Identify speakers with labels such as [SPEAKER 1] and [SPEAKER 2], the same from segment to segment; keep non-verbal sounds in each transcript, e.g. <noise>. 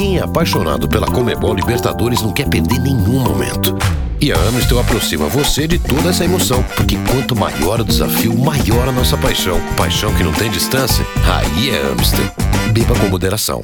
[SPEAKER 1] Quem é apaixonado pela Comebol Libertadores não quer perder nenhum momento. E a Amstel aproxima você de toda essa emoção, porque quanto maior o desafio, maior a nossa paixão. Paixão que não tem distância? Aí é Amstel. Beba com moderação.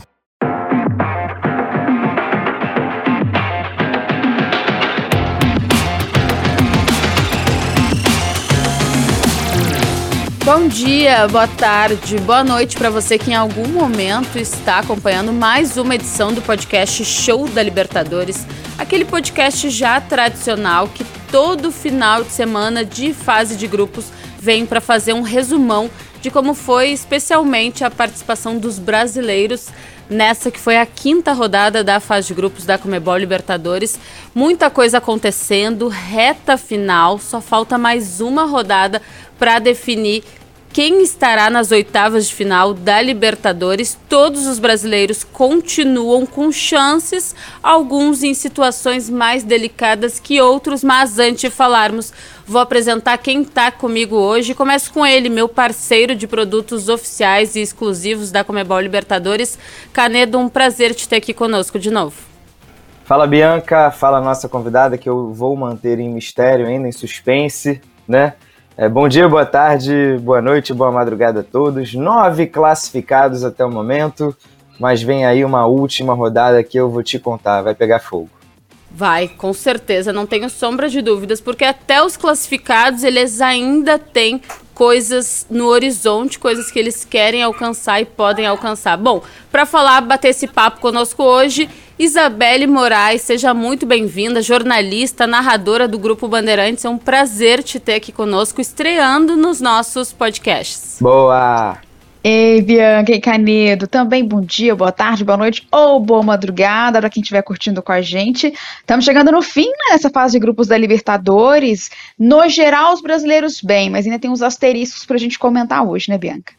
[SPEAKER 2] Bom dia, boa tarde, boa noite para você que em algum momento está acompanhando mais uma edição do podcast Show da Libertadores, aquele podcast já tradicional que todo final de semana de fase de grupos vem para fazer um resumão de como foi especialmente a participação dos brasileiros nessa que foi a quinta rodada da fase de grupos da Comebol Libertadores. Muita coisa acontecendo, reta final, só falta mais uma rodada para definir quem estará nas oitavas de final da Libertadores. Todos os brasileiros continuam com chances, alguns em situações mais delicadas que outros, mas antes de falarmos, vou apresentar quem está comigo hoje. Começo com ele, meu parceiro de produtos oficiais e exclusivos da Comebol Libertadores. Canedo, um prazer te ter aqui conosco de novo.
[SPEAKER 3] Fala Bianca, fala nossa convidada que eu vou manter em mistério ainda, em suspense, né? É, bom dia, boa tarde, boa noite, boa madrugada a todos. Nove classificados até o momento, mas vem aí uma última rodada que eu vou te contar, vai pegar fogo.
[SPEAKER 2] Vai, com certeza, não tenho sombra de dúvidas, porque até os classificados eles ainda têm coisas no horizonte, coisas que eles querem alcançar e podem alcançar. Bom, para falar, bater esse papo conosco hoje, Isabelle Moraes, seja muito bem-vinda, jornalista, narradora do Grupo Bandeirantes. É um prazer te ter aqui conosco, estreando nos nossos podcasts.
[SPEAKER 4] Boa! Ei, Bianca e Canedo, também bom dia, boa tarde, boa noite ou boa madrugada para quem estiver curtindo com a gente. Estamos chegando no fim né, nessa fase de grupos da Libertadores. No geral, os brasileiros bem, mas ainda tem uns asteriscos para a gente comentar hoje, né, Bianca?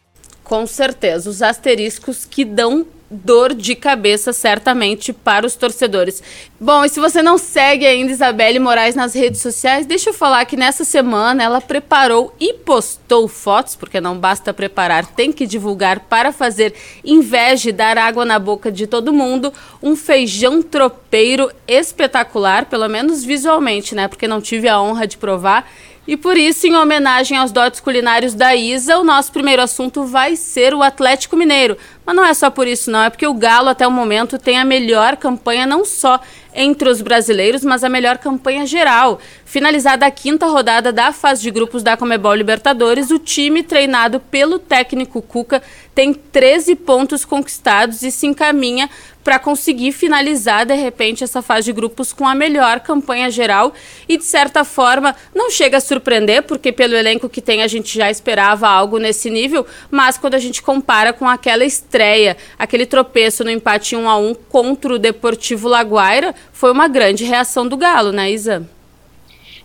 [SPEAKER 2] Com certeza, os asteriscos que dão dor de cabeça, certamente, para os torcedores. Bom, e se você não segue ainda Isabelle Moraes nas redes sociais, deixa eu falar que nessa semana ela preparou e postou fotos, porque não basta preparar, tem que divulgar para fazer inveja e dar água na boca de todo mundo, um feijão tropeiro espetacular, pelo menos visualmente, né? Porque não tive a honra de provar. E por isso, em homenagem aos dotes culinários da Isa, o nosso primeiro assunto vai ser o Atlético Mineiro. Mas não é só por isso, não. É porque o Galo, até o momento, tem a melhor campanha, não só entre os brasileiros, mas a melhor campanha geral. Finalizada a quinta rodada da fase de grupos da Comebol Libertadores, o time treinado pelo técnico Cuca tem 13 pontos conquistados e se encaminha para conseguir finalizar de repente essa fase de grupos com a melhor campanha geral e de certa forma não chega a surpreender porque pelo elenco que tem a gente já esperava algo nesse nível, mas quando a gente compara com aquela estreia, aquele tropeço no empate 1 a 1 contra o Deportivo Laguaira, foi uma grande reação do Galo, né, Isa?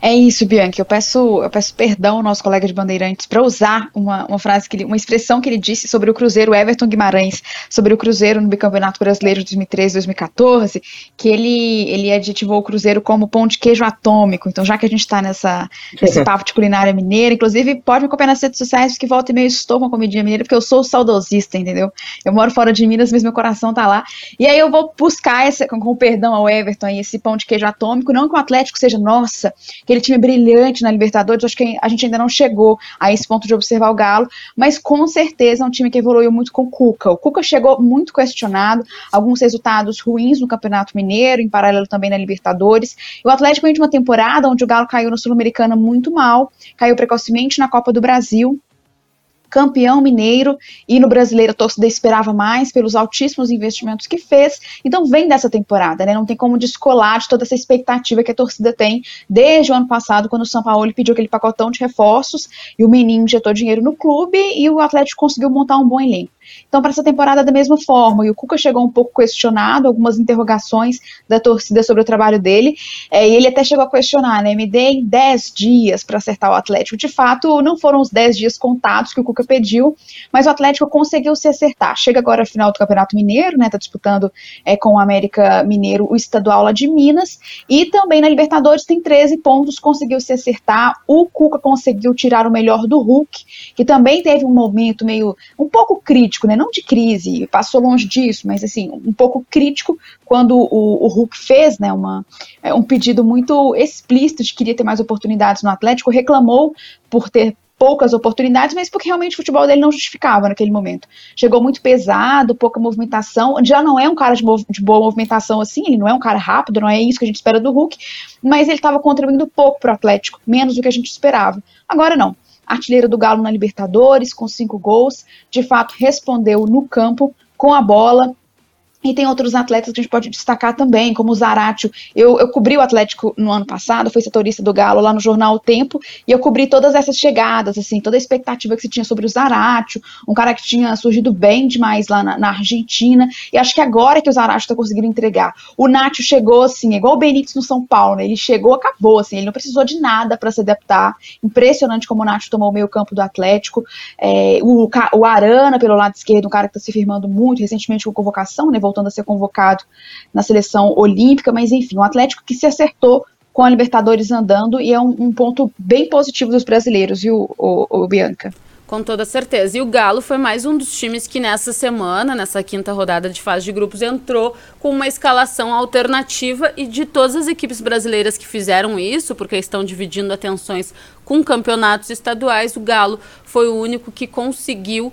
[SPEAKER 4] É isso, Bianca. Eu peço, eu peço perdão ao nosso colega de Bandeirantes para usar uma, uma frase que ele, uma expressão que ele disse sobre o Cruzeiro Everton Guimarães, sobre o Cruzeiro no Bicampeonato Brasileiro de 2013-2014, que ele, ele adjetivou o Cruzeiro como pão de queijo atômico. Então, já que a gente está nessa nesse <laughs> papo de culinária mineira, inclusive pode me acompanhar nas redes sociais, que volta e meio estou com a comidinha mineira, porque eu sou saudosista, entendeu? Eu moro fora de Minas, mas meu coração tá lá. E aí eu vou buscar esse, com, com perdão ao Everton aí, esse pão de queijo atômico, não que o Atlético seja, nossa, que aquele time brilhante na Libertadores, acho que a gente ainda não chegou a esse ponto de observar o Galo, mas com certeza é um time que evoluiu muito com o Cuca. O Cuca chegou muito questionado, alguns resultados ruins no Campeonato Mineiro, em paralelo também na Libertadores. O Atlético vem de uma temporada onde o Galo caiu no Sul-Americana muito mal, caiu precocemente na Copa do Brasil, campeão mineiro e no brasileiro a torcida esperava mais pelos altíssimos investimentos que fez. Então vem dessa temporada, né? Não tem como descolar de toda essa expectativa que a torcida tem desde o ano passado, quando o São Paulo pediu aquele pacotão de reforços e o menino injetou dinheiro no clube e o Atlético conseguiu montar um bom elenco. Então, para essa temporada, da mesma forma, e o Cuca chegou um pouco questionado, algumas interrogações da torcida sobre o trabalho dele, é, e ele até chegou a questionar, né? Me dei 10 dias para acertar o Atlético. De fato, não foram os 10 dias contados que o Cuca pediu, mas o Atlético conseguiu se acertar. Chega agora a final do Campeonato Mineiro, né? Tá disputando é, com o América Mineiro o estadual lá de Minas, e também na Libertadores tem 13 pontos, conseguiu se acertar. O Cuca conseguiu tirar o melhor do Hulk, que também teve um momento meio um pouco crítico crítico, né? Não de crise, passou longe disso, mas assim, um pouco crítico quando o, o Hulk fez, né, uma, é, um pedido muito explícito de que queria ter mais oportunidades no Atlético, reclamou por ter poucas oportunidades, mas porque realmente o futebol dele não justificava naquele momento. Chegou muito pesado, pouca movimentação, já não é um cara de, de, boa movimentação assim, ele não é um cara rápido, não é isso que a gente espera do Hulk, mas ele estava contribuindo pouco para o Atlético, menos do que a gente esperava. Agora não. Artilheiro do Galo na Libertadores, com cinco gols, de fato respondeu no campo, com a bola, e tem outros atletas que a gente pode destacar também, como o Zaratio. Eu, eu cobri o Atlético no ano passado, fui setorista do Galo lá no jornal O Tempo, e eu cobri todas essas chegadas, assim, toda a expectativa que se tinha sobre o Zaratio, um cara que tinha surgido bem demais lá na, na Argentina, e acho que agora que o Zaratio está conseguindo entregar. O Nacho chegou, assim, igual o Benítez no São Paulo, né? ele chegou, acabou, assim, ele não precisou de nada para se adaptar. Impressionante como o Nacho tomou o meio campo do Atlético. É, o, o Arana, pelo lado esquerdo, um cara que está se firmando muito, recentemente com convocação, né? Voltando a ser convocado na seleção olímpica, mas enfim, um Atlético que se acertou com a Libertadores andando e é um, um ponto bem positivo dos brasileiros, viu, o, o, o Bianca?
[SPEAKER 2] Com toda certeza. E o Galo foi mais um dos times que nessa semana, nessa quinta rodada de fase de grupos, entrou com uma escalação alternativa e de todas as equipes brasileiras que fizeram isso, porque estão dividindo atenções com campeonatos estaduais, o Galo foi o único que conseguiu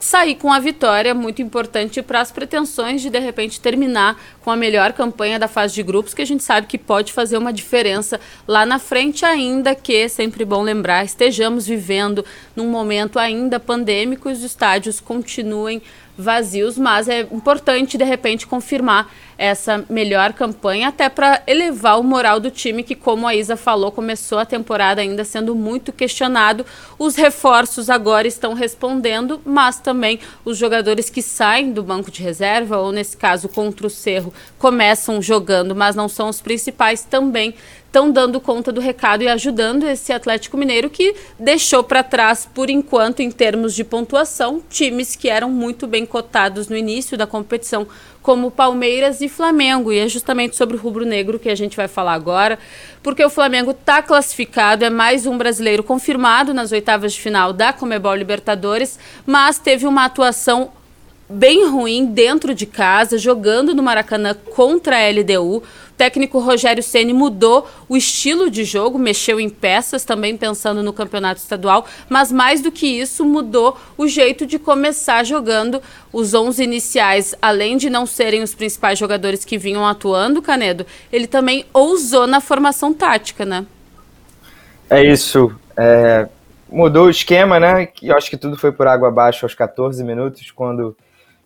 [SPEAKER 2] sair com a vitória muito importante para as pretensões de de repente terminar com a melhor campanha da fase de grupos, que a gente sabe que pode fazer uma diferença lá na frente, ainda que, sempre bom lembrar, estejamos vivendo num momento ainda pandêmico e os estádios continuem vazios, mas é importante de repente confirmar essa melhor campanha até para elevar o moral do time que, como a Isa falou, começou a temporada ainda sendo muito questionado. Os reforços agora estão respondendo, mas também os jogadores que saem do banco de reserva ou nesse caso contra o Cerro começam jogando, mas não são os principais também estão dando conta do recado e ajudando esse Atlético Mineiro que deixou para trás, por enquanto, em termos de pontuação, times que eram muito bem cotados no início da competição, como Palmeiras e Flamengo. E é justamente sobre o rubro-negro que a gente vai falar agora, porque o Flamengo está classificado, é mais um brasileiro confirmado nas oitavas de final da Comebol Libertadores, mas teve uma atuação bem ruim dentro de casa, jogando no Maracanã contra a LDU técnico Rogério Ceni mudou o estilo de jogo, mexeu em peças, também pensando no campeonato estadual, mas mais do que isso, mudou o jeito de começar jogando. Os 11 iniciais, além de não serem os principais jogadores que vinham atuando, Canedo, ele também ousou na formação tática, né?
[SPEAKER 3] É isso. É, mudou o esquema, né? Eu acho que tudo foi por água abaixo aos 14 minutos, quando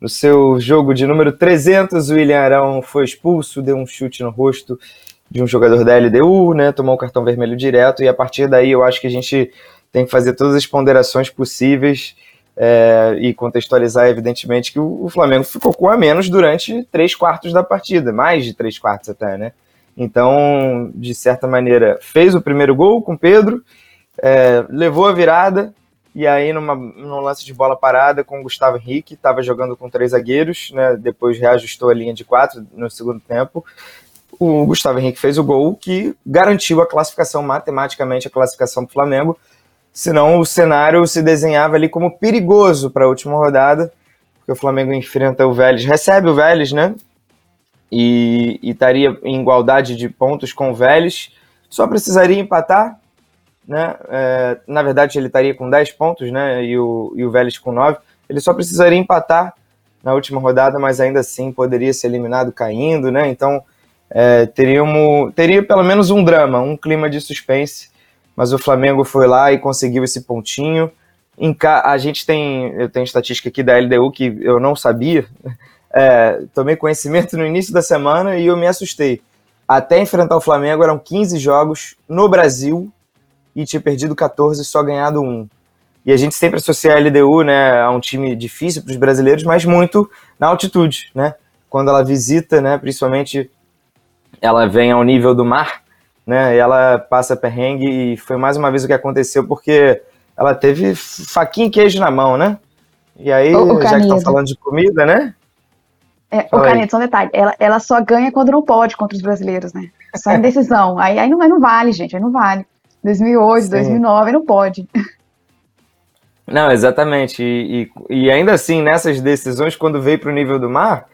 [SPEAKER 3] no seu jogo de número 300, o William Arão foi expulso, deu um chute no rosto de um jogador da LDU, né? Tomou um cartão vermelho direto, e a partir daí eu acho que a gente tem que fazer todas as ponderações possíveis é, e contextualizar, evidentemente, que o, Flamengo ficou com a menos durante três quartos da partida, mais de três quartos até, né? Então, de certa maneira, fez o primeiro gol com Pedro, é, levou a virada, e aí, numa, num lance de bola parada com o Gustavo Henrique, estava jogando com três zagueiros, né? depois reajustou a linha de quatro no segundo tempo. O Gustavo Henrique fez o gol que garantiu a classificação, matematicamente, a classificação do Flamengo. Senão o cenário se desenhava ali como perigoso para a última rodada, porque o Flamengo enfrenta o Vélez, recebe o Vélez, né? E, e estaria em igualdade de pontos com o Vélez. Só precisaria empatar, né? É, na verdade, ele estaria com 10 pontos, né? E o, e o Vélez com 9. Ele só precisaria empatar na última rodada, mas ainda assim poderia ser eliminado caindo, né? Então é, teríamos, teria pelo menos um drama, um clima de suspense. Mas o Flamengo foi lá e conseguiu esse pontinho. A gente tem, eu tenho estatística aqui da LDU que eu não sabia. <laughs> É, tomei conhecimento no início da semana e eu me assustei. Até enfrentar o Flamengo eram 15 jogos no Brasil e tinha perdido 14 e só ganhado um. E a gente sempre associa a LDU né, a um time difícil para os brasileiros, mas muito na altitude, né? Quando ela visita, né, principalmente ela vem ao nível do mar, né? E ela passa perrengue e foi mais uma vez o que aconteceu porque ela teve faquinha e queijo na mão, né? E aí, o, o já que estão falando de comida, né?
[SPEAKER 4] É, o Caneto, só um detalhe, ela, ela só ganha quando não pode contra os brasileiros, né? Só indecisão. aí, aí, não, aí não vale, gente, aí não vale. 2008, Sim. 2009, não pode.
[SPEAKER 3] Não, exatamente. E, e, e ainda assim, nessas decisões, quando veio para o nível do mar,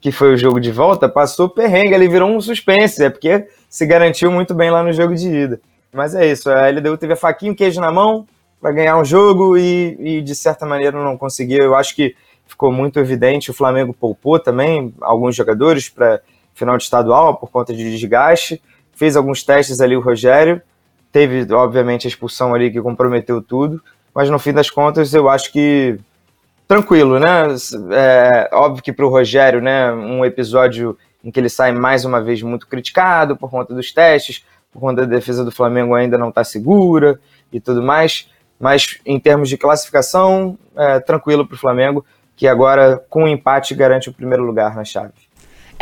[SPEAKER 3] que foi o jogo de volta, passou perrengue, ele virou um suspense, é porque se garantiu muito bem lá no jogo de ida. Mas é isso, a LDU teve a faquinha e queijo na mão para ganhar um jogo e, e, de certa maneira não conseguiu. Eu acho que ficou muito evidente, o Flamengo poupou também alguns jogadores para final de estadual por conta de desgaste. Fez alguns testes ali o Rogério, teve obviamente a expulsão ali que comprometeu tudo, mas no fim das contas eu acho que tranquilo, né? É, óbvio que para o Rogério, né, um episódio em que ele sai mais uma vez muito criticado por conta dos testes, por conta da defesa do Flamengo ainda não está segura e tudo mais, mas em termos de classificação, é, tranquilo para o Flamengo, que agora com o empate garante o primeiro lugar na chave.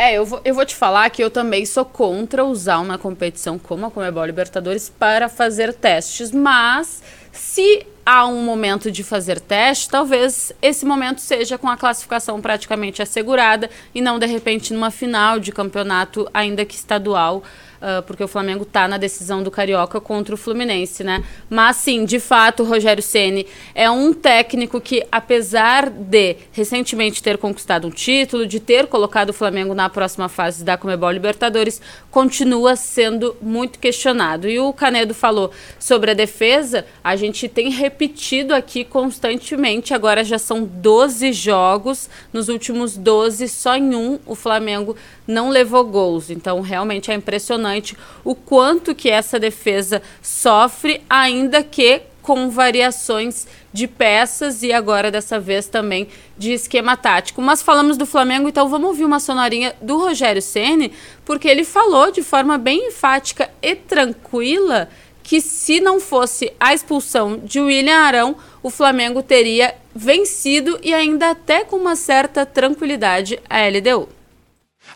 [SPEAKER 2] É, eu vou, eu vou te falar que eu também sou contra usar uma competição como a Comebol Libertadores para fazer testes, mas se há um momento de fazer teste, talvez esse momento seja com a classificação praticamente assegurada e não de repente numa final de campeonato, ainda que estadual uh, porque o Flamengo está na decisão do Carioca contra o Fluminense, né? Mas sim, de fato, o Rogério Ceni é um técnico que, apesar de recentemente ter conquistado um título, de ter colocado o Flamengo na próxima fase da Comebol Libertadores, continua sendo muito questionado. E o Canedo falou sobre a defesa, a gente tem repetido aqui constantemente, agora já são 12 jogos, nos últimos 12, só em um o Flamengo não levou gols. Então, realmente é impressionante o quanto que essa defesa sofre, ainda que com variações de peças e agora dessa vez também de esquema tático. Mas falamos do Flamengo, então vamos ouvir uma sonorinha do Rogério Ceni, porque ele falou de forma bem enfática e tranquila que se não fosse a expulsão de William Arão, o Flamengo teria vencido e ainda até com uma certa tranquilidade a LDU.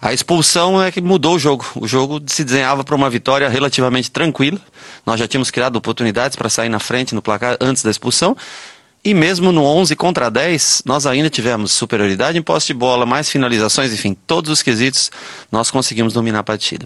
[SPEAKER 5] A expulsão é que mudou o jogo. O jogo se desenhava para uma vitória relativamente tranquila. Nós já tínhamos criado oportunidades para sair na frente no placar antes da expulsão. E mesmo no 11 contra 10, nós ainda tivemos superioridade em posse de bola, mais finalizações, enfim, todos os quesitos, nós conseguimos dominar a partida.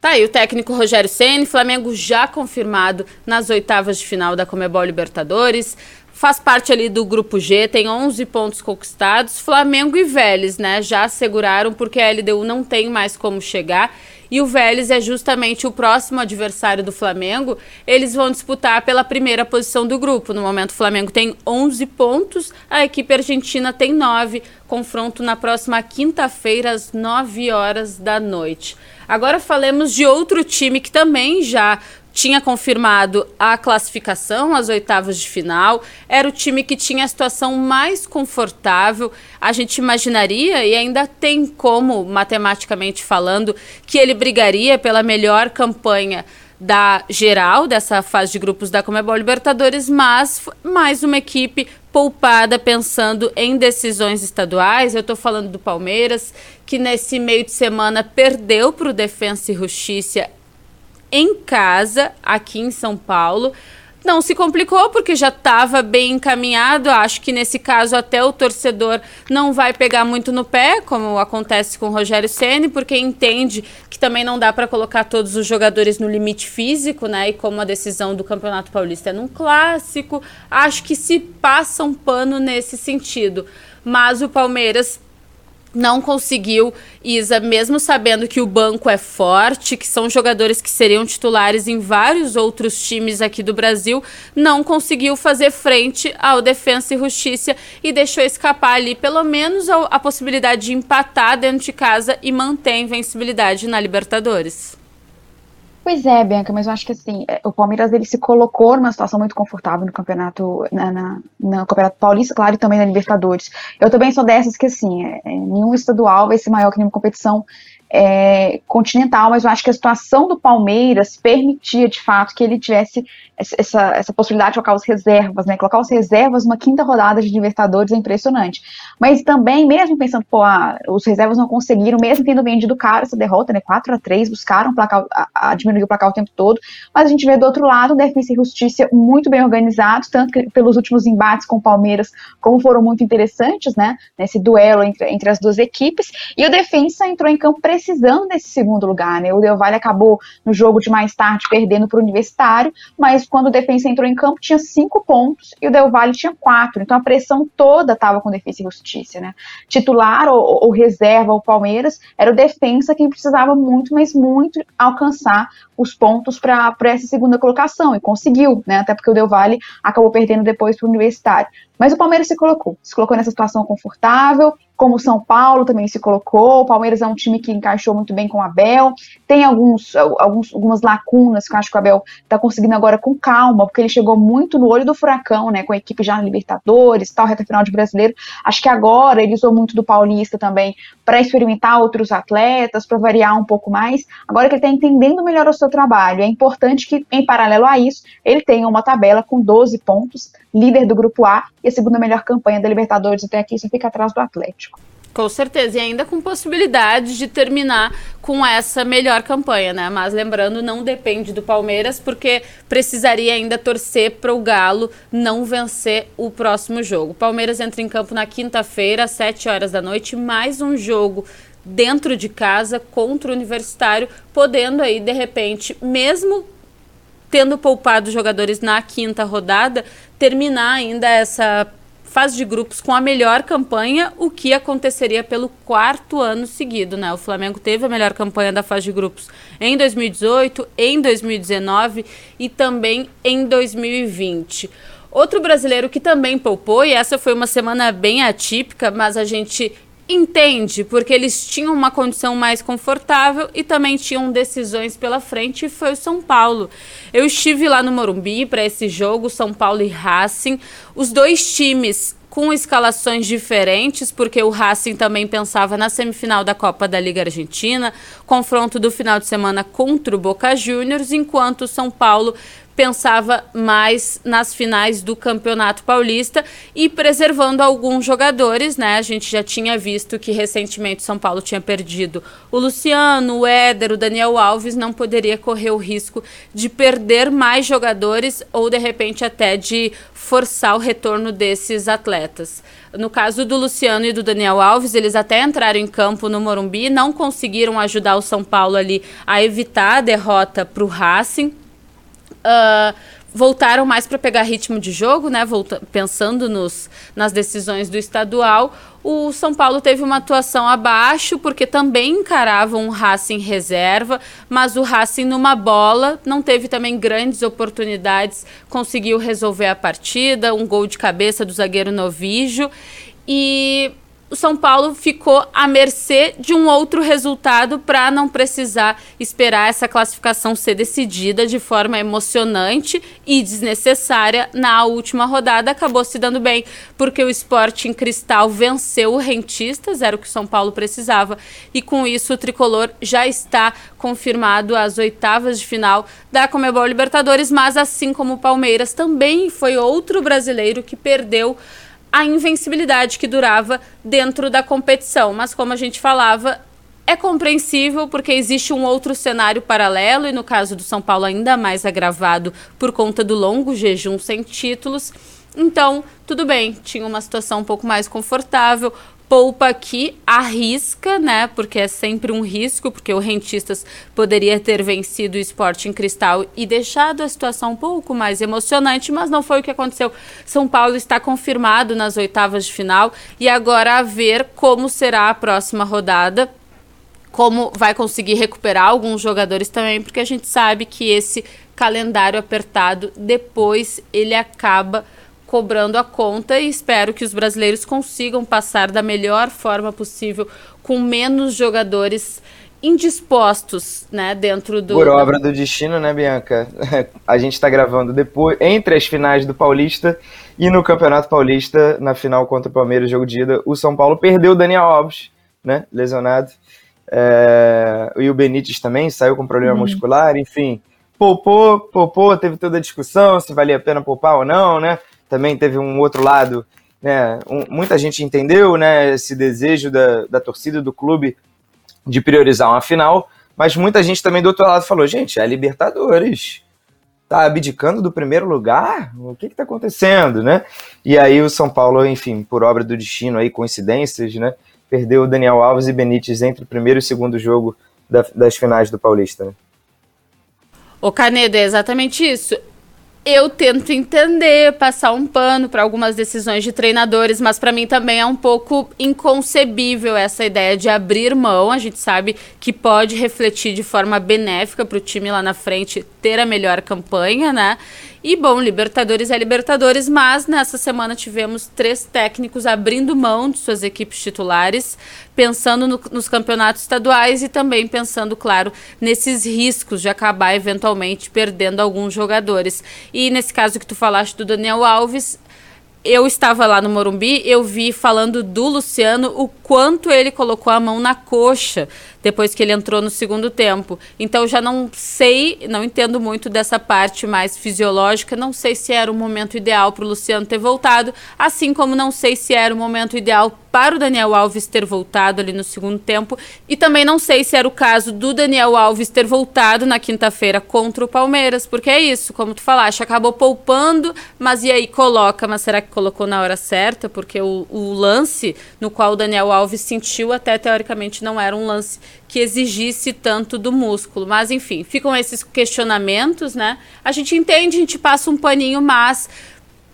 [SPEAKER 2] Tá aí o técnico Rogério Ceni, Flamengo já confirmado nas oitavas de final da Comebol Libertadores faz parte ali do grupo G, tem 11 pontos conquistados. Flamengo e Vélez, né, já asseguraram porque a LDU não tem mais como chegar. E o Vélez é justamente o próximo adversário do Flamengo. Eles vão disputar pela primeira posição do grupo. No momento, o Flamengo tem 11 pontos, a equipe argentina tem 9. Confronto na próxima quinta-feira, às 9 horas da noite. Agora falemos de outro time que também já tinha confirmado a classificação às oitavas de final, era o time que tinha a situação mais confortável. A gente imaginaria, e ainda tem como, matematicamente falando, que ele brigaria pela melhor campanha da geral dessa fase de grupos da Comebol Libertadores, mas mais uma equipe poupada pensando em decisões estaduais. Eu estou falando do Palmeiras, que nesse meio de semana perdeu para o Defensa e Justiça em casa, aqui em São Paulo. Não se complicou porque já estava bem encaminhado. Acho que nesse caso até o torcedor não vai pegar muito no pé, como acontece com o Rogério Ceni, porque entende que também não dá para colocar todos os jogadores no limite físico, né? E como a decisão do Campeonato Paulista é num clássico, acho que se passa um pano nesse sentido. Mas o Palmeiras não conseguiu, Isa, mesmo sabendo que o banco é forte, que são jogadores que seriam titulares em vários outros times aqui do Brasil, não conseguiu fazer frente ao Defensa e Justiça e deixou escapar ali pelo menos a, a possibilidade de empatar dentro de casa e manter a invencibilidade na Libertadores.
[SPEAKER 4] Pois é, Bianca, mas eu acho que assim, é, o Palmeiras ele se colocou numa situação muito confortável no campeonato, na, na, no campeonato paulista, claro, e também na Libertadores. Eu também sou dessas que assim, é, é, nenhum estadual vai ser maior que nenhuma competição é, continental, mas eu acho que a situação do Palmeiras permitia, de fato, que ele tivesse essa, essa possibilidade de colocar os reservas, né? Colocar os reservas numa quinta rodada de Libertadores é impressionante. Mas também, mesmo pensando, pô, ah, os reservas não conseguiram, mesmo tendo vendido caro essa derrota, né? 4 a 3 buscaram placar, a, a diminuir o placar o tempo todo, mas a gente vê do outro lado o Defensa e Justiça muito bem organizados, tanto que pelos últimos embates com o Palmeiras, como foram muito interessantes, né? Nesse duelo entre, entre as duas equipes, e o Defensa entrou em campo precisando desse segundo lugar, né? O Del Valle acabou no jogo de mais tarde perdendo para o Universitário, mas quando o Defensa entrou em campo tinha cinco pontos e o Del Valle tinha quatro. Então a pressão toda estava com Defensa e Justiça, né? Titular ou, ou reserva o Palmeiras era o Defensa quem precisava muito, mas muito alcançar os pontos para essa segunda colocação e conseguiu, né? Até porque o Del Valle acabou perdendo depois para o Universitário. Mas o Palmeiras se colocou, se colocou nessa situação confortável, como o São Paulo também se colocou. O Palmeiras é um time que encaixou muito bem com o Abel. Tem alguns, alguns, algumas lacunas que eu acho que o Abel está conseguindo agora com calma, porque ele chegou muito no olho do furacão, né? Com a equipe já na Libertadores, tal, reta final de brasileiro. Acho que agora ele usou muito do Paulista também para experimentar outros atletas, para variar um pouco mais. Agora que ele está entendendo melhor o seu trabalho, é importante que, em paralelo a isso, ele tenha uma tabela com 12 pontos, líder do grupo A e a segunda melhor campanha da Libertadores até aqui, só fica atrás do Atlético.
[SPEAKER 2] Com certeza, e ainda com possibilidade de terminar com essa melhor campanha, né? Mas lembrando, não depende do Palmeiras, porque precisaria ainda torcer para o Galo não vencer o próximo jogo. O Palmeiras entra em campo na quinta-feira, às 7 horas da noite, mais um jogo dentro de casa contra o Universitário, podendo aí, de repente, mesmo tendo poupado jogadores na quinta rodada, terminar ainda essa fase de grupos com a melhor campanha, o que aconteceria pelo quarto ano seguido, né? O Flamengo teve a melhor campanha da fase de grupos em 2018, em 2019 e também em 2020. Outro brasileiro que também poupou, e essa foi uma semana bem atípica, mas a gente entende, porque eles tinham uma condição mais confortável e também tinham decisões pela frente, e foi o São Paulo. Eu estive lá no Morumbi para esse jogo, São Paulo e Racing. Os dois times com escalações diferentes, porque o Racing também pensava na semifinal da Copa da Liga Argentina, confronto do final de semana contra o Boca Juniors, enquanto o São Paulo pensava mais nas finais do Campeonato Paulista e preservando alguns jogadores, né? A gente já tinha visto que recentemente São Paulo tinha perdido o Luciano, o Éder, o Daniel Alves, não poderia correr o risco de perder mais jogadores ou de repente até de forçar o retorno desses atletas. No caso do Luciano e do Daniel Alves, eles até entraram em campo no Morumbi, não conseguiram ajudar o São Paulo ali a evitar a derrota para o Racing uh, voltaram mais para pegar ritmo de jogo, né? Volta, pensando nos, nas decisões do estadual. O São Paulo teve uma atuação abaixo, porque também encaravam um Racing reserva, mas o Racing numa bola não teve também grandes oportunidades, conseguiu resolver a partida, um gol de cabeça do zagueiro Novijo. E o São Paulo ficou à mercê de um outro resultado para não precisar esperar essa classificação ser decidida de forma emocionante e desnecessária na última rodada. Acabou se dando bem, porque o Sporting Cristal venceu o Rentistas, era o que o São Paulo precisava, e com isso o tricolor já está confirmado às oitavas de final da Comebol Libertadores, mas assim como o Palmeiras, também foi outro brasileiro que perdeu a invencibilidade que durava dentro da competição. Mas como a gente falava, é compreensível porque existe um outro cenário paralelo e no caso do São Paulo ainda mais agravado por conta do longo jejum sem títulos. Então, tudo bem, tinha uma situação um pouco mais confortável poupa aqui, arrisca, né? Porque é sempre um risco, porque o Rentistas poderia ter vencido o Sporting Cristal e deixado a situação um pouco mais emocionante, mas não foi o que aconteceu. São Paulo está confirmado nas oitavas de final e agora a ver como será a próxima rodada. Como vai conseguir recuperar alguns jogadores também, porque a gente sabe que esse calendário apertado depois ele acaba cobrando a conta e espero que os brasileiros consigam passar da melhor forma possível com menos jogadores indispostos, né, dentro do
[SPEAKER 3] Por obra do destino, né, Bianca? <laughs> A gente está gravando depois entre as finais do Paulista e no Campeonato Paulista, na final contra o Palmeiras, jogo de ida, o São Paulo perdeu o Daniel Alves, né, lesionado. É... E o Benítez também saiu com problema uhum. muscular, enfim. Poupou, poupou, teve toda a discussão se valia a pena poupar ou não, né? Também teve um outro lado, né? Um, muita gente entendeu, né? Esse desejo da, da torcida do clube de priorizar uma final, mas muita gente também do outro lado falou, gente, é Libertadores, tá abdicando do primeiro lugar? O que que tá acontecendo, né? E aí o São Paulo, enfim, por obra do destino aí, coincidências, né? perdeu Daniel Alves e Benítez entre o primeiro e o segundo jogo da, das finais do Paulista. Né?
[SPEAKER 2] O Canedo, é exatamente isso eu tento entender, passar um pano para algumas decisões de treinadores, mas para mim também é um pouco inconcebível essa ideia de abrir mão. A gente sabe que pode refletir de forma benéfica para o time lá na frente ter a melhor campanha, né? E bom, Libertadores é Libertadores, mas nessa semana tivemos três técnicos abrindo mão de suas equipes titulares, pensando no, nos campeonatos estaduais e também pensando, claro, nesses riscos de acabar eventualmente perdendo alguns jogadores. E nesse caso que tu falaste do Daniel Alves, eu estava lá no Morumbi, eu vi falando do Luciano o quanto ele colocou a mão na coxa depois que ele entrou no segundo tempo. Então já não sei, não entendo muito dessa parte mais fisiológica, não sei se era o momento ideal para o Luciano ter voltado, assim como não sei se era o momento ideal para o Daniel Alves ter voltado ali no segundo tempo, e também não sei se era o caso do Daniel Alves ter voltado na quinta-feira contra o Palmeiras, porque é isso, como tu falaste, acabou poupando, mas e aí coloca, mas será que colocou na hora certa? Porque o, o lance no qual o Daniel Alves sentiu até teoricamente não era um lance que exigisse tanto do músculo. Mas, enfim, ficam esses questionamentos, né? A gente entende, a gente passa um paninho, mas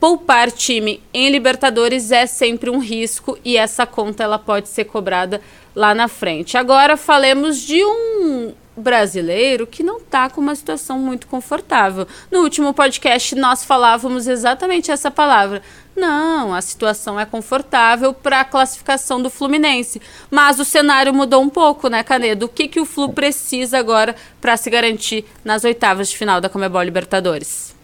[SPEAKER 2] poupar time em Libertadores é sempre um risco e essa conta ela pode ser cobrada lá na frente. Agora falemos de um brasileiro que não está com uma situação muito confortável. No último podcast nós falávamos exatamente essa palavra. Não, a situação é confortável para a classificação do Fluminense. Mas o cenário mudou um pouco, né, Canedo? O que, que o Flu precisa agora para se garantir nas oitavas de final da Comebol Libertadores?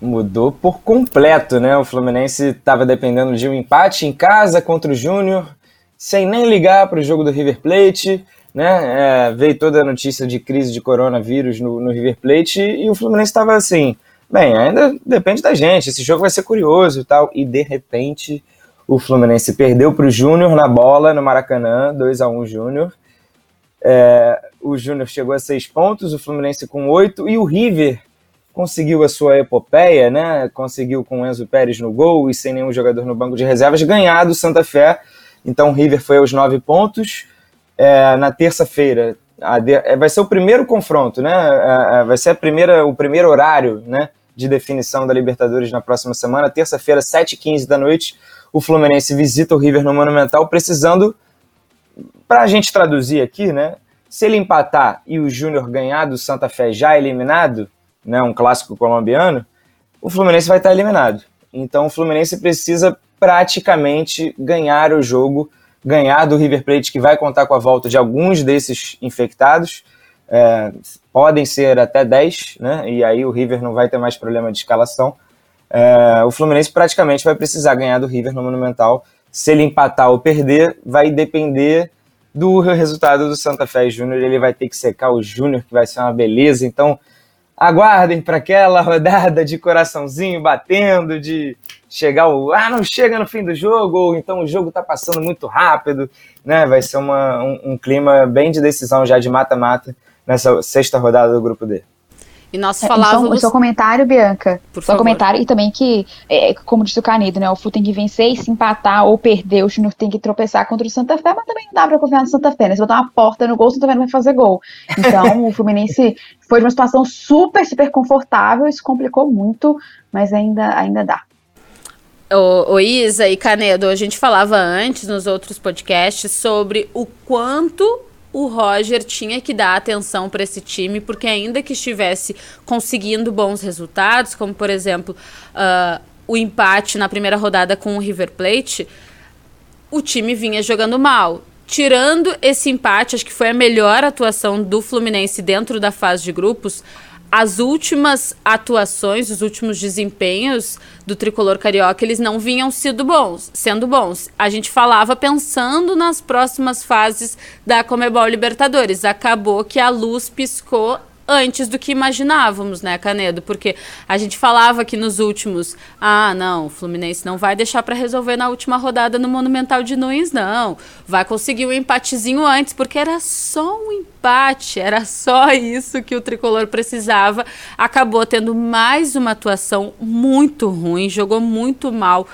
[SPEAKER 3] Mudou por completo, né? O Fluminense estava dependendo de um empate em casa contra o Júnior, sem nem ligar para o jogo do River Plate. Né? É, veio toda a notícia de crise de coronavírus no, no River Plate e, e o Fluminense estava assim Bem, ainda depende da gente. Esse jogo vai ser curioso e tal. E de repente, o Fluminense perdeu para o Júnior na bola no Maracanã, 2 a 1 Júnior. É, o Júnior chegou a seis pontos, o Fluminense com oito, e o River conseguiu a sua epopeia, né? Conseguiu com Enzo Pérez no gol e sem nenhum jogador no banco de reservas ganhar do Santa Fé. Então o River foi aos nove pontos. É, na terça-feira é, vai ser o primeiro confronto, né? É, vai ser a primeira, o primeiro horário, né? de definição da Libertadores na próxima semana, terça-feira, 7h15 da noite. O Fluminense visita o River no Monumental, precisando, para a gente traduzir aqui, né? Se ele empatar e o Júnior ganhar do Santa Fé já eliminado, né, um clássico colombiano, o Fluminense vai estar eliminado. Então o Fluminense precisa praticamente ganhar o jogo, ganhar do River Plate, que vai contar com a volta de alguns desses infectados é, podem ser até 10, né? E aí o River não vai ter mais problema de escalação. É, o Fluminense praticamente vai precisar ganhar do River no Monumental. Se ele empatar ou perder, vai depender do resultado do Santa Fé Júnior. Ele vai ter que secar o Júnior, que vai ser uma beleza. Então, aguardem para aquela rodada de coraçãozinho batendo, de chegar o ah, não chega no fim do jogo, ou então o jogo está passando muito rápido, né? Vai ser uma, um, um clima bem de decisão já de mata-mata nessa sexta rodada do grupo D.
[SPEAKER 2] E nós falávamos.
[SPEAKER 4] É, o seu comentário, Bianca. Por seu favor. comentário, e também que, é, como disse o Canedo, né? O Flu tem que vencer e se empatar ou perder, o Júnior tem que tropeçar contra o Santa Fé, mas também não dá pra confiar no Santa Fé, né? Se botar uma porta no gol, o Santa Fé não vai fazer gol. Então, o Fluminense <laughs> foi de uma situação super, super confortável, isso complicou muito, mas ainda, ainda dá.
[SPEAKER 2] O, o Isa e Canedo, a gente falava antes nos outros podcasts sobre o quanto o Roger tinha que dar atenção para esse time, porque ainda que estivesse conseguindo bons resultados, como por exemplo uh, o empate na primeira rodada com o River Plate, o time vinha jogando mal. Tirando esse empate, acho que foi a melhor atuação do Fluminense dentro da fase de grupos as últimas atuações, os últimos desempenhos do tricolor carioca, eles não vinham sido bons, sendo bons. A gente falava pensando nas próximas fases da Comebol Libertadores. Acabou que a luz piscou antes do que imaginávamos, né, Canedo? Porque a gente falava que nos últimos, ah, não, o Fluminense não vai deixar para resolver na última rodada no Monumental de Nunes, não. Vai conseguir um empatezinho antes, porque era só um empate, era só isso que o tricolor precisava. Acabou tendo mais uma atuação muito ruim, jogou muito mal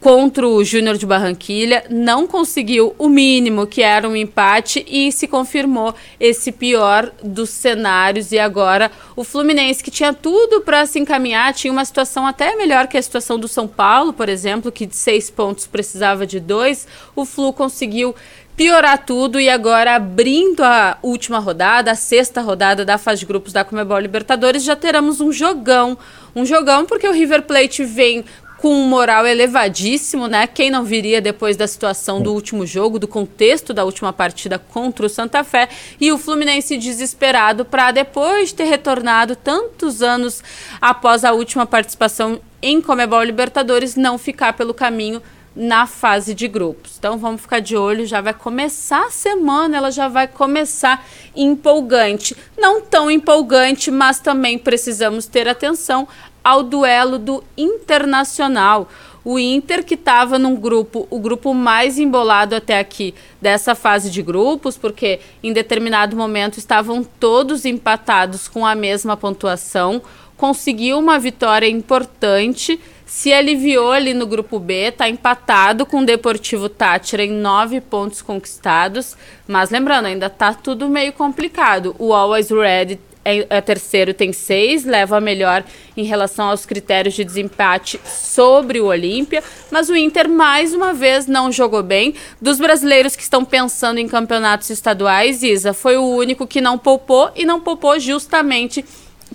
[SPEAKER 2] contra o Júnior de Barranquilha, não conseguiu o mínimo, que era um empate, e se confirmou esse pior dos cenários. E agora o Fluminense, que tinha tudo para se encaminhar, tinha uma situação até melhor que a situação do São Paulo, por exemplo, que de seis pontos precisava de dois, o Flu conseguiu piorar tudo e agora abrindo a última rodada, a sexta rodada da fase de grupos da Comebol Libertadores, já teremos um jogão. Um jogão porque o River Plate vem com um moral elevadíssimo, né? Quem não viria depois da situação do último jogo, do contexto da última partida contra o Santa Fé e o Fluminense desesperado para depois de ter retornado tantos anos após a última participação em Comebol Libertadores não ficar pelo caminho na fase de grupos. Então vamos ficar de olho, já vai começar a semana, ela já vai começar empolgante. Não tão empolgante, mas também precisamos ter atenção ao duelo do Internacional. O Inter, que estava num grupo, o grupo mais embolado até aqui dessa fase de grupos, porque em determinado momento estavam todos empatados com a mesma pontuação, conseguiu uma vitória importante, se aliviou ali no grupo B, está empatado com o Deportivo Tátira em nove pontos conquistados, mas lembrando, ainda está tudo meio complicado. O Always Red é, é terceiro, tem seis, leva a melhor em relação aos critérios de desempate sobre o Olímpia. Mas o Inter, mais uma vez, não jogou bem. Dos brasileiros que estão pensando em campeonatos estaduais, Isa, foi o único que não poupou e não poupou justamente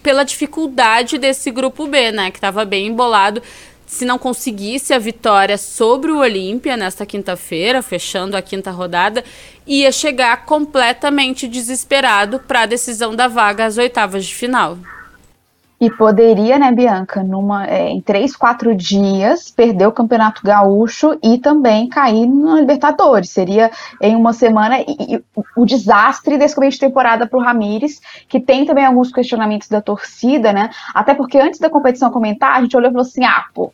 [SPEAKER 2] pela dificuldade desse grupo B, né? Que estava bem embolado se não conseguisse a vitória sobre o Olímpia nesta quinta-feira, fechando a quinta rodada, ia chegar completamente desesperado para a decisão da vaga às oitavas de final.
[SPEAKER 4] E poderia, né, Bianca, numa, é, em três, quatro dias, perder o Campeonato Gaúcho e também cair na Libertadores. Seria em uma semana e, e, o desastre desse começo de temporada para o Ramires, que tem também alguns questionamentos da torcida, né? Até porque antes da competição comentar, a gente olhou e falou assim: ah, pô,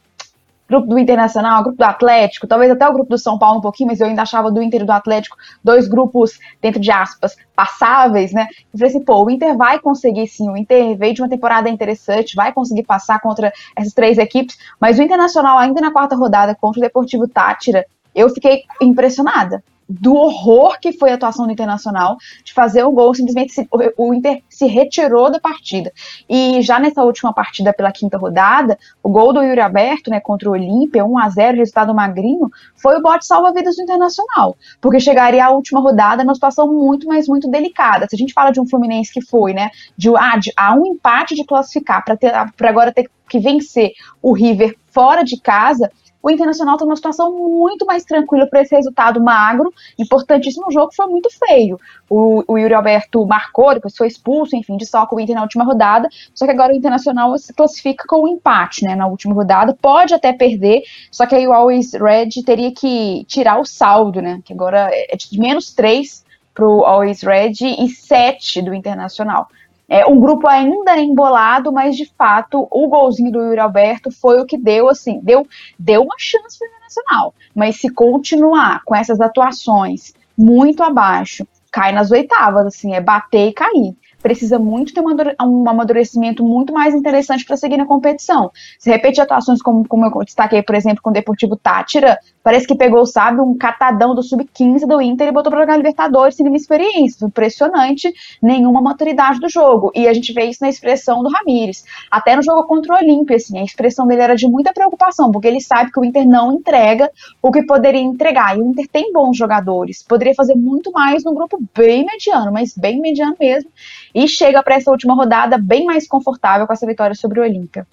[SPEAKER 4] grupo do Internacional, grupo do Atlético, talvez até o grupo do São Paulo um pouquinho, mas eu ainda achava do Inter e do Atlético dois grupos, dentro de aspas, passáveis, né? E falei assim, pô, o Inter vai conseguir sim, o Inter veio de uma temporada interessante, vai conseguir passar contra essas três equipes, mas o Internacional ainda na quarta rodada contra o Deportivo Tátira, eu fiquei impressionada do horror que foi a atuação do Internacional, de fazer o gol, simplesmente se, o, Inter se retirou da partida. E já nessa última partida pela quinta rodada, o gol do Yuri Aberto, né, contra o Olímpia, 1 a 0 resultado magrinho, foi o bote salva-vidas do Internacional, porque chegaria a última rodada numa situação muito, mas muito delicada. Se a gente fala de um Fluminense que foi, né, de, ah, de a um empate de classificar para agora ter que vencer o River fora de casa, o Internacional está numa situação muito mais tranquila para esse resultado magro, importantíssimo. Jogo foi muito feio. O, o Yuri Alberto marcou, depois foi expulso, enfim, de com o Inter na última rodada. Só que agora o Internacional se classifica com um empate, né, na última rodada. Pode até perder, só que aí o Always Red teria que tirar o saldo, né, que agora é de menos 3 para o Always Red e 7 do Internacional. É um grupo ainda embolado, mas de fato o golzinho do Yuri Alberto foi o que deu, assim, deu, deu uma chance para o Nacional. Mas se continuar com essas atuações muito abaixo, cai nas oitavas, assim, é bater e cair precisa muito ter um amadurecimento muito mais interessante para seguir na competição. Se repete atuações como, como eu destaquei, por exemplo, com o Deportivo Tátira, parece que pegou, sabe, um catadão do sub-15 do Inter e botou para jogar Libertadores sem nenhuma experiência. Impressionante, nenhuma maturidade do jogo. E a gente vê isso na expressão do Ramires. Até no jogo contra o Olímpia, assim, a expressão dele era de muita preocupação, porque ele sabe que o Inter não entrega o que poderia entregar. E o Inter tem bons jogadores, poderia fazer muito mais num grupo bem mediano, mas bem mediano mesmo e chega para essa última rodada bem mais confortável com essa vitória sobre o Olímpia.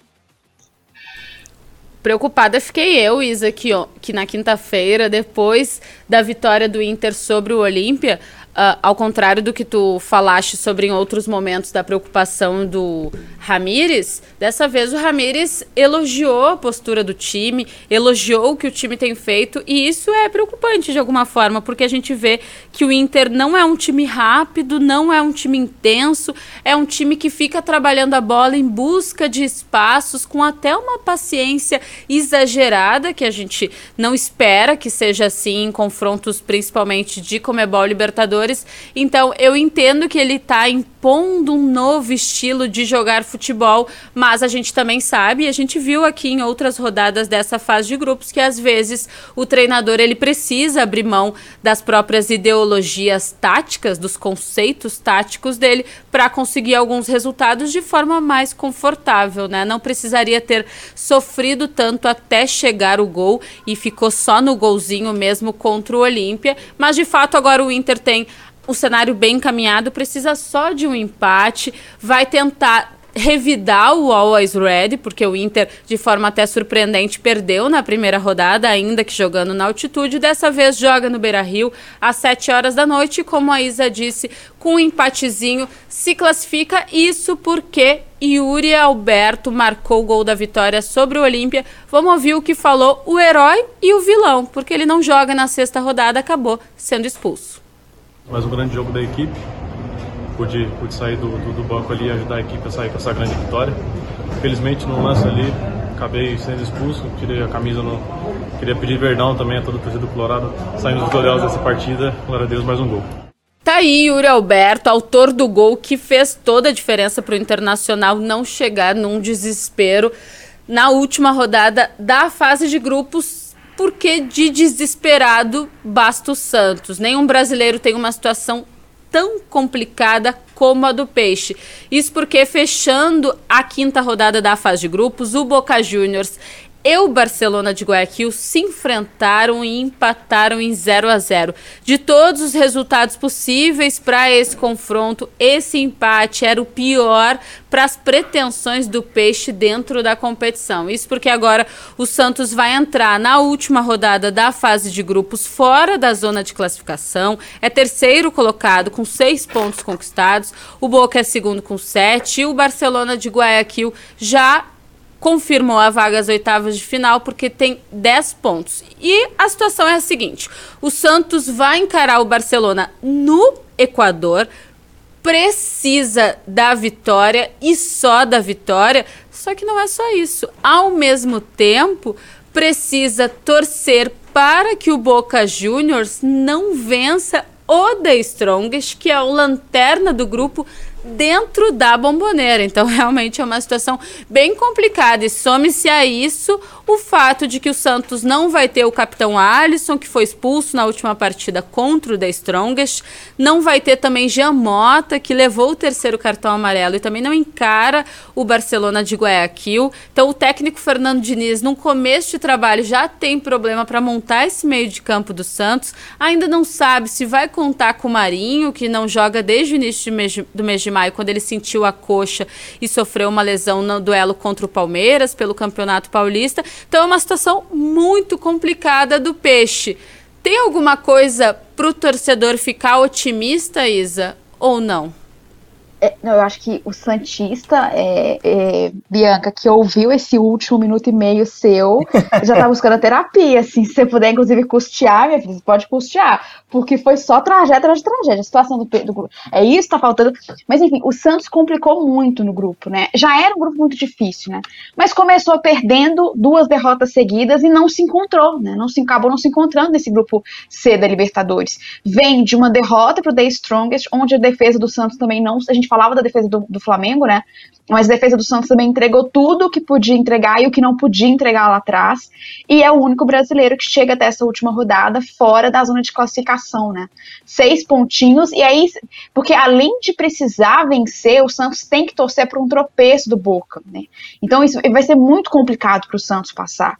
[SPEAKER 2] Preocupada fiquei eu, Isa, que, que na quinta-feira, depois da vitória do Inter sobre o Olímpia, Uh, ao contrário do que tu falaste sobre em outros momentos da preocupação do Ramires, dessa vez o Ramires elogiou a postura do time, elogiou o que o time tem feito, e isso é preocupante de alguma forma, porque a gente vê que o Inter não é um time rápido, não é um time intenso, é um time que fica trabalhando a bola em busca de espaços, com até uma paciência exagerada, que a gente não espera que seja assim em confrontos principalmente de Comebol Libertadores então, eu entendo que ele está impondo um novo estilo de jogar futebol, mas a gente também sabe, e a gente viu aqui em outras rodadas dessa fase de grupos que às vezes o treinador ele precisa abrir mão das próprias ideologias táticas, dos conceitos táticos dele para conseguir alguns resultados de forma mais confortável, né? Não precisaria ter sofrido tanto até chegar o gol e ficou só no golzinho mesmo contra o Olímpia, mas de fato agora o Inter tem um cenário bem encaminhado, precisa só de um empate, vai tentar revidar o Always Ready, porque o Inter, de forma até surpreendente, perdeu na primeira rodada, ainda que jogando na altitude. Dessa vez joga no Beira Rio às 7 horas da noite. Como a Isa disse, com um empatezinho se classifica. Isso porque Yuri Alberto marcou o gol da vitória sobre o Olímpia. Vamos ouvir o que falou o herói e o vilão, porque ele não joga na sexta rodada, acabou sendo expulso.
[SPEAKER 6] Mais um grande jogo da equipe. Pude, pude sair do, do, do, banco ali e ajudar a equipe a sair com essa grande vitória. Infelizmente, no lance ali, acabei sendo expulso, tirei a camisa no. Queria pedir perdão também a todo o torcedor colorado. Saímos vitoriosos dessa partida. Glória a Deus, mais um gol.
[SPEAKER 2] Tá aí Yuri Alberto, autor do gol que fez toda a diferença para o Internacional não chegar num desespero na última rodada da fase de grupos porque de desesperado basta o Santos. Nenhum brasileiro tem uma situação tão complicada como a do Peixe. Isso porque, fechando a quinta rodada da fase de grupos, o Boca Juniors e o Barcelona de Guayaquil se enfrentaram e empataram em 0 a 0. De todos os resultados possíveis para esse confronto, esse empate era o pior para as pretensões do Peixe dentro da competição. Isso porque agora o Santos vai entrar na última rodada da fase de grupos fora da zona de classificação, é terceiro colocado com seis pontos conquistados, o Boca é segundo com sete e o Barcelona de Guayaquil já confirmou a vaga às oitavas de final porque tem 10 pontos. E a situação é a seguinte: o Santos vai encarar o Barcelona no Equador, precisa da vitória e só da vitória. Só que não é só isso. Ao mesmo tempo, precisa torcer para que o Boca Juniors não vença o The Strongest, que é o lanterna do grupo dentro da bomboneira. Então, <laughs> realmente é uma situação bem complicada. E some-se a isso o fato de que o Santos não vai ter o capitão Alisson, que foi expulso na última partida contra o The Strongest. Não vai ter também Jean Mota, que levou o terceiro cartão amarelo e também não encara o Barcelona de Guayaquil. Então, o técnico Fernando Diniz, no começo de trabalho, já tem problema para montar esse meio de campo do Santos. Ainda não sabe se vai contar com o Marinho, que não joga desde o início do mês de maio, quando ele sentiu a coxa e sofreu uma lesão no duelo contra o Palmeiras pelo Campeonato Paulista. Então é uma situação muito complicada do peixe. Tem alguma coisa para o torcedor ficar otimista, Isa, ou não?
[SPEAKER 4] É, eu acho que o Santista, é, é, Bianca, que ouviu esse último minuto e meio seu, já tá buscando a terapia, assim, se você puder, inclusive, custear, minha filha, você pode custear, porque foi só tragédia de tragédia, a situação do, do é isso, tá faltando, mas enfim, o Santos complicou muito no grupo, né, já era um grupo muito difícil, né, mas começou perdendo duas derrotas seguidas e não se encontrou, né, não se, acabou não se encontrando nesse grupo C da Libertadores, vem de uma derrota pro The Strongest, onde a defesa do Santos também não, a gente falava da defesa do, do Flamengo, né? Mas a defesa do Santos também entregou tudo o que podia entregar e o que não podia entregar lá atrás. E é o único brasileiro que chega até essa última rodada fora da zona de classificação, né? Seis pontinhos. E aí, porque além de precisar vencer, o Santos tem que torcer para um tropeço do Boca, né? Então isso vai ser muito complicado para o Santos passar.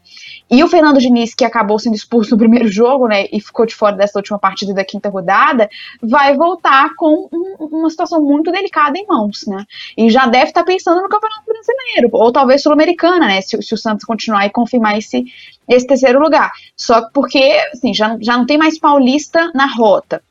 [SPEAKER 4] E o Fernando Diniz, que acabou sendo expulso no primeiro jogo, né? E ficou de fora dessa última partida da quinta rodada, vai voltar com um, uma situação muito delicada em mãos, né? E já deve estar tá pensando no Campeonato Brasileiro, ou talvez Sul-Americana, né? Se, se, o Santos continuar e confirmar esse, esse terceiro lugar. Só porque, assim, já, já não tem mais paulista na rota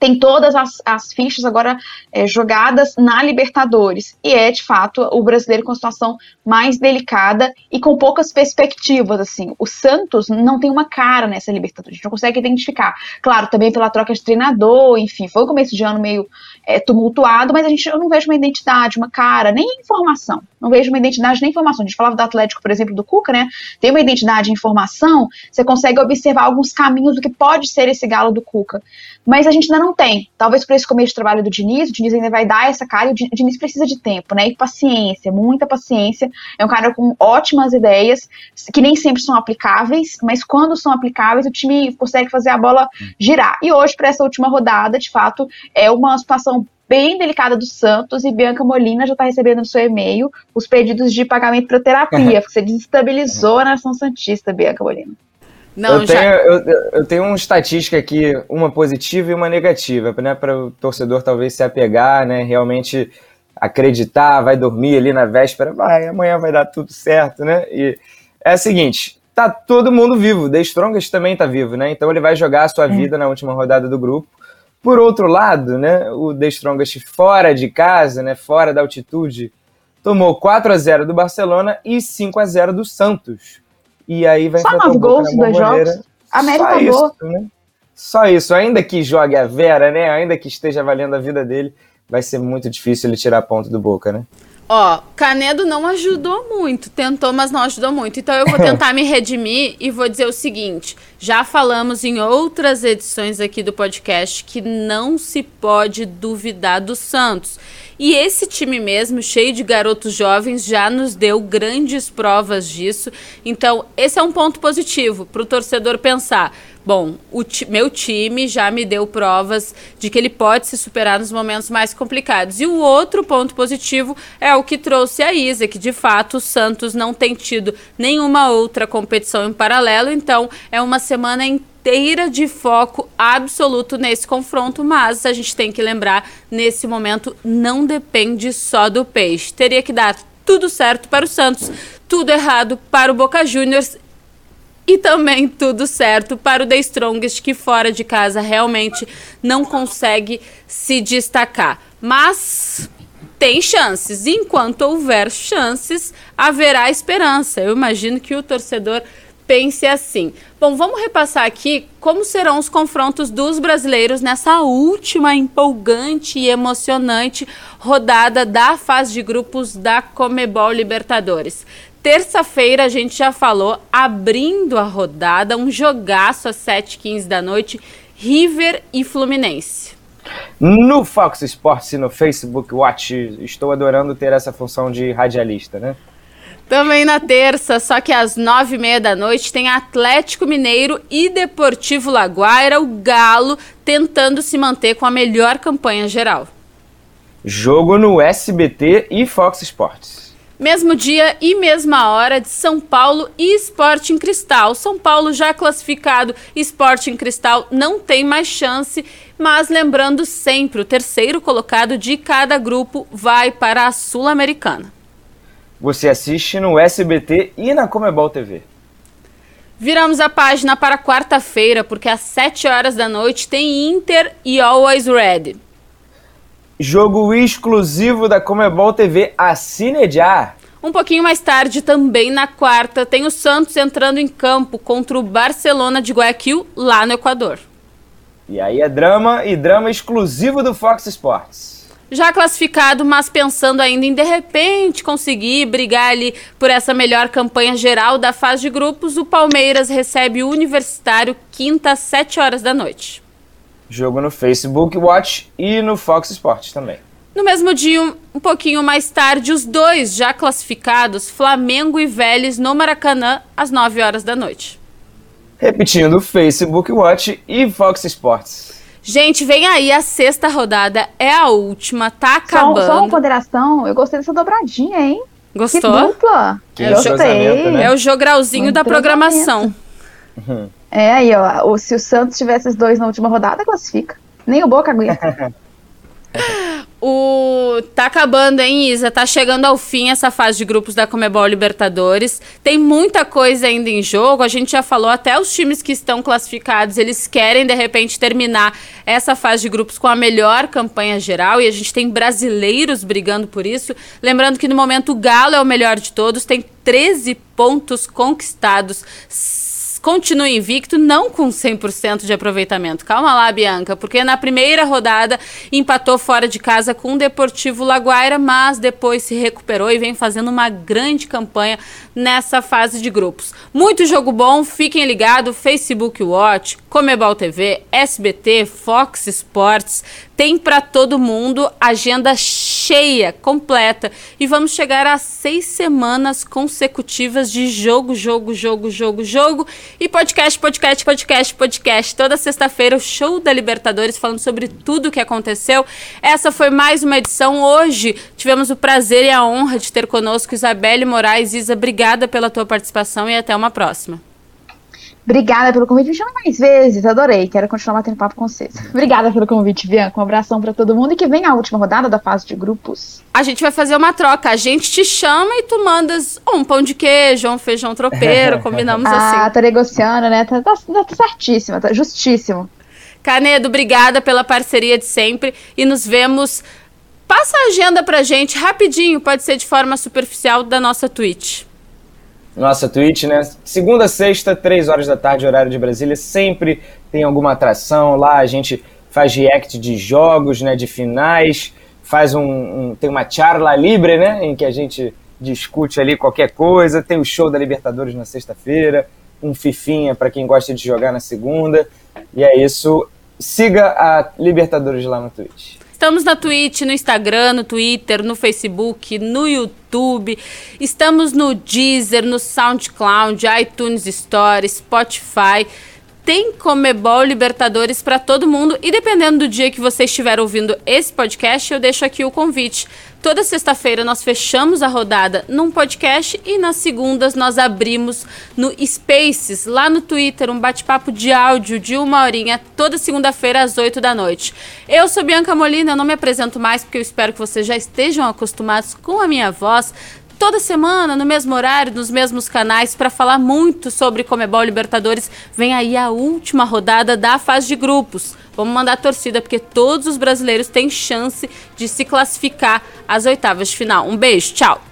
[SPEAKER 4] tem todas as, as fichas agora é, jogadas na Libertadores. E é, de fato, o brasileiro com a situação mais delicada e com poucas perspectivas, assim. O Santos não tem uma cara nessa Libertadores, a gente não consegue identificar. Claro, também pela troca de treinador, enfim, foi um começo de ano meio é, tumultuado, mas a gente, eu não vejo uma identidade, uma cara, nem informação. Não vejo uma identidade nem informação. A gente falava do Atlético, por exemplo, do Cuca, né? Tem uma identidade e informação, você consegue observar alguns caminhos do que pode ser esse galo do Cuca. Mas a gente ainda não não tem. Talvez por esse começo de trabalho do Diniz, o Diniz ainda vai dar essa cara, e o Diniz precisa de tempo, né? E paciência, muita paciência. É um cara com ótimas ideias, que nem sempre são aplicáveis, mas quando são aplicáveis, o time consegue fazer a bola girar. E hoje, para essa última rodada, de fato, é uma situação bem delicada do Santos e Bianca Molina já está recebendo no seu e-mail os pedidos de pagamento para terapia, <laughs> porque você desestabilizou a nação Santista, Bianca Molina.
[SPEAKER 3] Não, eu, já... tenho, eu, eu, tenho uma estatística aqui, uma positiva e uma negativa, né, para o torcedor talvez se apegar, né, realmente acreditar, vai dormir ali na véspera, vai, amanhã vai dar tudo certo, né? E é o seguinte, tá todo mundo vivo, The Strongest também tá vivo, né? Então ele vai jogar a sua é. vida na última rodada do grupo. Por outro lado, né, o The Strongest fora de casa, né, fora da altitude, tomou 4 a 0 do Barcelona e 5 a 0 do Santos. E aí vai
[SPEAKER 4] Só nove gols dos jogos. América
[SPEAKER 3] Só isso, né? Só isso, ainda que jogue a Vera, né, ainda que esteja valendo a vida dele, vai ser muito difícil ele tirar ponto do Boca, né?
[SPEAKER 2] Ó, Canedo não ajudou muito, tentou, mas não ajudou muito. Então eu vou <laughs> tentar me redimir e vou dizer o seguinte: já falamos em outras edições aqui do podcast que não se pode duvidar do Santos. E esse time mesmo, cheio de garotos jovens, já nos deu grandes provas disso. Então, esse é um ponto positivo para o torcedor pensar. Bom, o meu time já me deu provas de que ele pode se superar nos momentos mais complicados. E o outro ponto positivo é o que trouxe a Isa, que de fato o Santos não tem tido nenhuma outra competição em paralelo, então é uma semana inteira de foco absoluto nesse confronto, mas a gente tem que lembrar, nesse momento não depende só do peixe. Teria que dar tudo certo para o Santos, tudo errado para o Boca Juniors e também tudo certo para o The Strongest, que fora de casa realmente não consegue se destacar. Mas tem chances. Enquanto houver chances, haverá esperança. Eu imagino que o torcedor pense assim. Bom, vamos repassar aqui como serão os confrontos dos brasileiros nessa última empolgante e emocionante rodada da fase de grupos da Comebol Libertadores. Terça-feira a gente já falou, abrindo a rodada, um jogaço às 7h15 da noite, River e Fluminense.
[SPEAKER 3] No Fox Sports e no Facebook Watch, estou adorando ter essa função de radialista, né?
[SPEAKER 2] Também na terça, só que às nove e meia da noite, tem Atlético Mineiro e Deportivo Laguaira, o Galo, tentando se manter com a melhor campanha geral.
[SPEAKER 3] Jogo no SBT e Fox Sports.
[SPEAKER 2] Mesmo dia e mesma hora de São Paulo e Sporting Cristal. São Paulo já classificado, Sporting Cristal não tem mais chance, mas lembrando sempre, o terceiro colocado de cada grupo vai para a Sul-Americana.
[SPEAKER 3] Você assiste no SBT e na Comebol TV.
[SPEAKER 2] Viramos a página para quarta-feira, porque às 7 horas da noite tem Inter e Always Ready.
[SPEAKER 3] Jogo exclusivo da Comebol TV, assine já!
[SPEAKER 2] Um pouquinho mais tarde, também na quarta, tem o Santos entrando em campo contra o Barcelona de Guayaquil, lá no Equador.
[SPEAKER 3] E aí é drama e drama exclusivo do Fox Sports.
[SPEAKER 2] Já classificado, mas pensando ainda em de repente conseguir brigar ali por essa melhor campanha geral da fase de grupos, o Palmeiras recebe o Universitário quinta às 7 horas da noite.
[SPEAKER 3] Jogo no Facebook Watch e no Fox Sports também.
[SPEAKER 2] No mesmo dia, um, um pouquinho mais tarde, os dois já classificados, Flamengo e Vélez, no Maracanã, às 9 horas da noite.
[SPEAKER 3] Repetindo, Facebook Watch e Fox Sports.
[SPEAKER 2] Gente, vem aí a sexta rodada, é a última, tá acabando. Só,
[SPEAKER 4] só uma ponderação, eu gostei dessa dobradinha, hein?
[SPEAKER 2] Gostou?
[SPEAKER 4] Que dupla.
[SPEAKER 2] Que é, o né? é o jogralzinho um da programação.
[SPEAKER 4] Uhum. É, aí, ó. Se o Santos tivesse os dois na última rodada, classifica. Nem o Boca aguenta. <laughs>
[SPEAKER 2] O tá acabando, hein, Isa? Tá chegando ao fim essa fase de grupos da Comebol Libertadores. Tem muita coisa ainda em jogo. A gente já falou até os times que estão classificados, eles querem de repente terminar essa fase de grupos com a melhor campanha geral e a gente tem brasileiros brigando por isso. Lembrando que no momento o Galo é o melhor de todos, tem 13 pontos conquistados continua invicto, não com 100% de aproveitamento. Calma lá, Bianca, porque na primeira rodada empatou fora de casa com o Deportivo Laguaira, mas depois se recuperou e vem fazendo uma grande campanha nessa fase de grupos. Muito jogo bom, fiquem ligados, Facebook Watch, Comebol TV, SBT, Fox Sports, tem para todo mundo agenda cheia, completa. E vamos chegar a seis semanas consecutivas de jogo, jogo, jogo, jogo, jogo. E podcast, podcast, podcast, podcast. Toda sexta-feira, o show da Libertadores falando sobre tudo o que aconteceu. Essa foi mais uma edição. Hoje tivemos o prazer e a honra de ter conosco Isabelle Moraes. Isa, obrigada pela tua participação e até uma próxima.
[SPEAKER 4] Obrigada pelo convite. Me chama mais vezes, adorei. Quero continuar batendo papo com vocês. <laughs> Obrigada pelo convite, Bianca. Um abração para todo mundo e que vem a última rodada da fase de grupos.
[SPEAKER 2] A gente vai fazer uma troca. A gente te chama e tu mandas um pão de queijo, um feijão tropeiro, <laughs> combinamos
[SPEAKER 4] ah,
[SPEAKER 2] assim.
[SPEAKER 4] Ah, tá negociando, né? Tá, tá, tá certíssima, tá justíssimo.
[SPEAKER 2] Canedo, obrigada pela parceria de sempre e nos vemos. Passa a agenda pra gente rapidinho, pode ser de forma superficial da nossa Twitch
[SPEAKER 3] nossa Twitch, né? Segunda, sexta, três horas da tarde, horário de Brasília, sempre tem alguma atração lá. A gente faz react de jogos, né? De finais, faz um, um tem uma charla libre, né? Em que a gente discute ali qualquer coisa. Tem o show da Libertadores na sexta-feira, um fifinha para quem gosta de jogar na segunda. E é isso. Siga a Libertadores lá no Twitch.
[SPEAKER 2] Estamos na Twitch, no Instagram, no Twitter, no Facebook, no YouTube. Estamos no Deezer, no SoundCloud, iTunes Store, Spotify tem Comebol Libertadores para todo mundo e dependendo do dia que você estiver ouvindo esse podcast, eu deixo aqui o convite. Toda sexta-feira nós fechamos a rodada num podcast e nas segundas nós abrimos no Spaces, lá no Twitter, um bate-papo de áudio de uma horinha, toda segunda-feira às 8 da noite. Eu sou Bianca Molina, eu não me apresento mais porque eu espero que vocês já estejam acostumados com a minha voz toda semana, no mesmo horário, nos mesmos canais, para falar muito sobre Comebol Libertadores. Vem aí a última rodada da fase de grupos. Vamos mandar a torcida, porque todos os brasileiros têm chance de se classificar às oitavas de final. Um beijo, tchau!